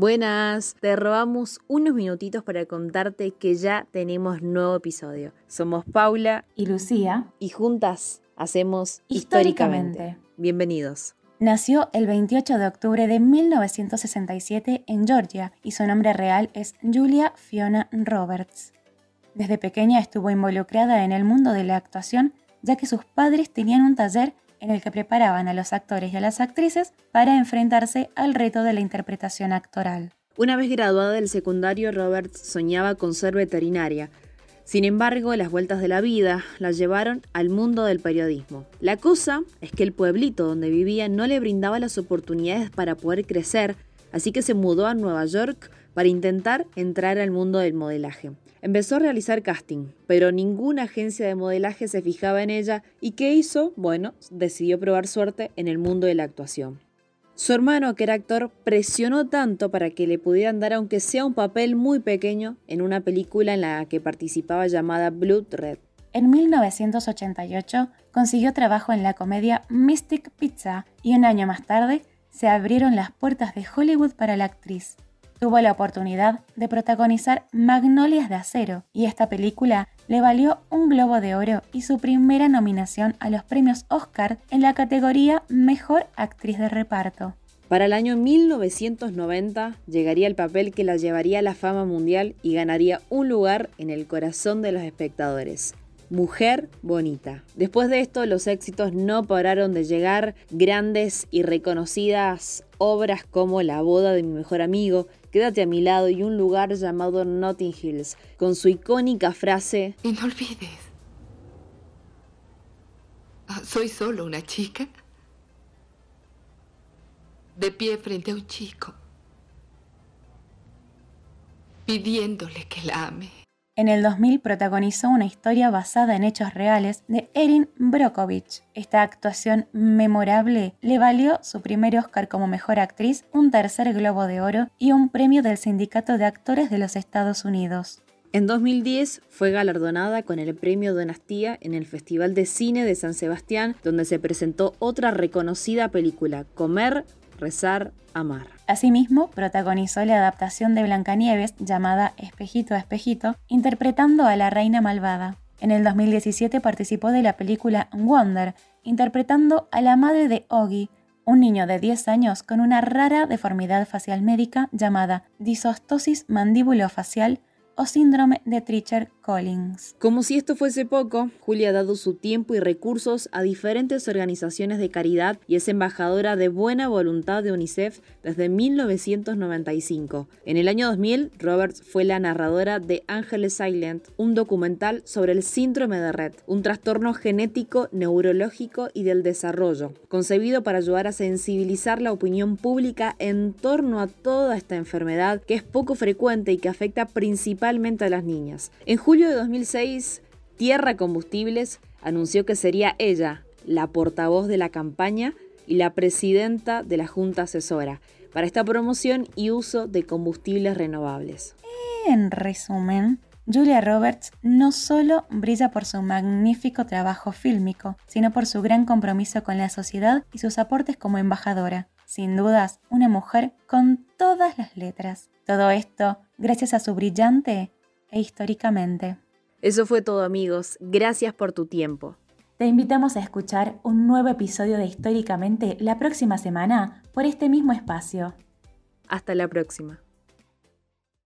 Buenas, te robamos unos minutitos para contarte que ya tenemos nuevo episodio. Somos Paula y Lucía y juntas hacemos históricamente. históricamente. Bienvenidos. Nació el 28 de octubre de 1967 en Georgia y su nombre real es Julia Fiona Roberts. Desde pequeña estuvo involucrada en el mundo de la actuación ya que sus padres tenían un taller en el que preparaban a los actores y a las actrices para enfrentarse al reto de la interpretación actoral. Una vez graduada del secundario, Roberts soñaba con ser veterinaria. Sin embargo, las vueltas de la vida la llevaron al mundo del periodismo. La cosa es que el pueblito donde vivía no le brindaba las oportunidades para poder crecer, así que se mudó a Nueva York para intentar entrar al mundo del modelaje. Empezó a realizar casting, pero ninguna agencia de modelaje se fijaba en ella y ¿qué hizo? Bueno, decidió probar suerte en el mundo de la actuación. Su hermano, que era actor, presionó tanto para que le pudieran dar aunque sea un papel muy pequeño en una película en la que participaba llamada Blood Red. En 1988 consiguió trabajo en la comedia Mystic Pizza y un año más tarde se abrieron las puertas de Hollywood para la actriz tuvo la oportunidad de protagonizar Magnolias de Acero y esta película le valió un Globo de Oro y su primera nominación a los premios Oscar en la categoría Mejor Actriz de Reparto. Para el año 1990 llegaría el papel que la llevaría a la fama mundial y ganaría un lugar en el corazón de los espectadores. Mujer Bonita. Después de esto, los éxitos no pararon de llegar, grandes y reconocidas obras como La boda de mi mejor amigo, Quédate a mi lado y un lugar llamado Notting Hills, con su icónica frase Y no olvides, ah, soy solo una chica de pie frente a un chico, pidiéndole que la ame. En el 2000 protagonizó una historia basada en hechos reales de Erin Brockovich. Esta actuación memorable le valió su primer Oscar como mejor actriz, un tercer Globo de Oro y un premio del Sindicato de Actores de los Estados Unidos. En 2010 fue galardonada con el premio Donastía en el Festival de Cine de San Sebastián, donde se presentó otra reconocida película, Comer, Rezar, Amar. Asimismo, protagonizó la adaptación de Blancanieves llamada Espejito a Espejito, interpretando a la reina malvada. En el 2017 participó de la película Wonder, interpretando a la madre de Oggy, un niño de 10 años con una rara deformidad facial médica llamada disostosis mandíbulo-facial o síndrome de Tricher Collins. Como si esto fuese poco, Julia ha dado su tiempo y recursos a diferentes organizaciones de caridad y es embajadora de buena voluntad de UNICEF desde 1995. En el año 2000, Roberts fue la narradora de Ángeles Silent, un documental sobre el síndrome de Rett, un trastorno genético, neurológico y del desarrollo, concebido para ayudar a sensibilizar la opinión pública en torno a toda esta enfermedad que es poco frecuente y que afecta principalmente a las niñas. Julio de 2006, Tierra Combustibles anunció que sería ella la portavoz de la campaña y la presidenta de la Junta Asesora para esta promoción y uso de combustibles renovables. En resumen, Julia Roberts no solo brilla por su magnífico trabajo fílmico, sino por su gran compromiso con la sociedad y sus aportes como embajadora. Sin dudas, una mujer con todas las letras. Todo esto gracias a su brillante e históricamente. Eso fue todo amigos, gracias por tu tiempo. Te invitamos a escuchar un nuevo episodio de Históricamente la próxima semana por este mismo espacio. Hasta la próxima.